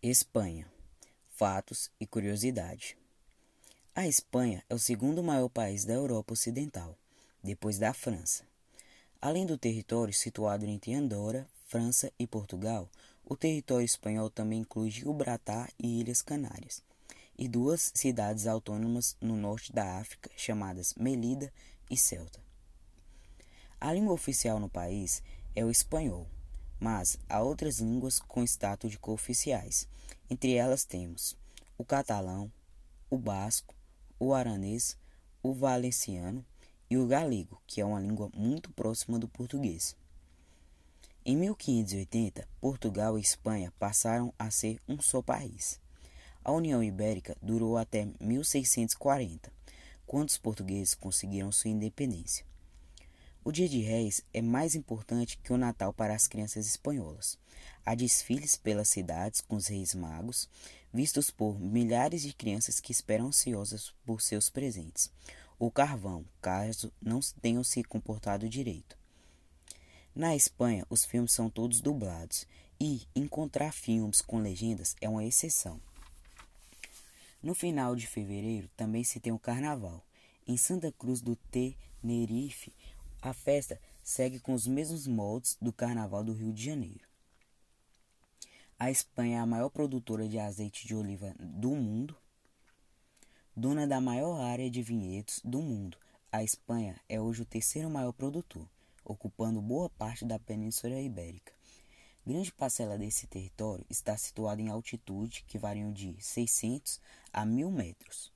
Espanha. Fatos e curiosidade. A Espanha é o segundo maior país da Europa Ocidental, depois da França. Além do território situado entre Andorra, França e Portugal, o território espanhol também inclui Gibraltar e Ilhas Canárias, e duas cidades autônomas no norte da África chamadas Melilla e Celta. A língua oficial no país é o espanhol mas há outras línguas com status de cooficiais. Entre elas temos o catalão, o basco, o aranês, o valenciano e o galego, que é uma língua muito próxima do português. Em 1580, Portugal e Espanha passaram a ser um só país. A União Ibérica durou até 1640, quando os portugueses conseguiram sua independência. O Dia de Reis é mais importante que o Natal para as crianças espanholas. Há desfiles pelas cidades com os Reis Magos, vistos por milhares de crianças que esperam ansiosas por seus presentes. O carvão, caso não tenham se comportado direito. Na Espanha, os filmes são todos dublados e encontrar filmes com legendas é uma exceção. No final de fevereiro também se tem o Carnaval. Em Santa Cruz do Tenerife, a festa segue com os mesmos moldes do Carnaval do Rio de Janeiro. A Espanha é a maior produtora de azeite de oliva do mundo, dona da maior área de vinhedos do mundo. A Espanha é hoje o terceiro maior produtor, ocupando boa parte da Península Ibérica. Grande parcela desse território está situada em altitude que variam de 600 a 1000 metros,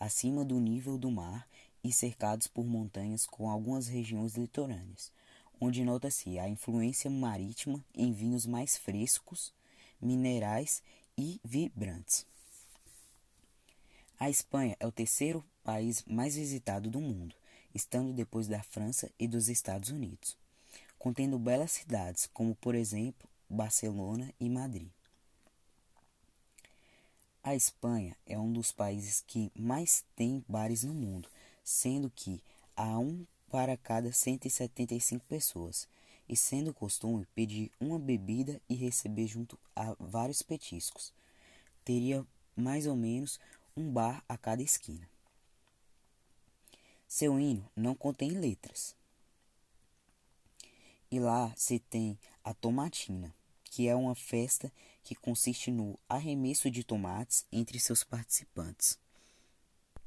acima do nível do mar e cercados por montanhas com algumas regiões litorâneas, onde nota-se a influência marítima em vinhos mais frescos, minerais e vibrantes. A Espanha é o terceiro país mais visitado do mundo, estando depois da França e dos Estados Unidos, contendo belas cidades como, por exemplo, Barcelona e Madrid. A Espanha é um dos países que mais tem bares no mundo, sendo que há um para cada 175 pessoas, e sendo costume pedir uma bebida e receber junto a vários petiscos. Teria mais ou menos um bar a cada esquina. Seu hino não contém letras. E lá se tem a tomatina, que é uma festa que consiste no arremesso de tomates entre seus participantes.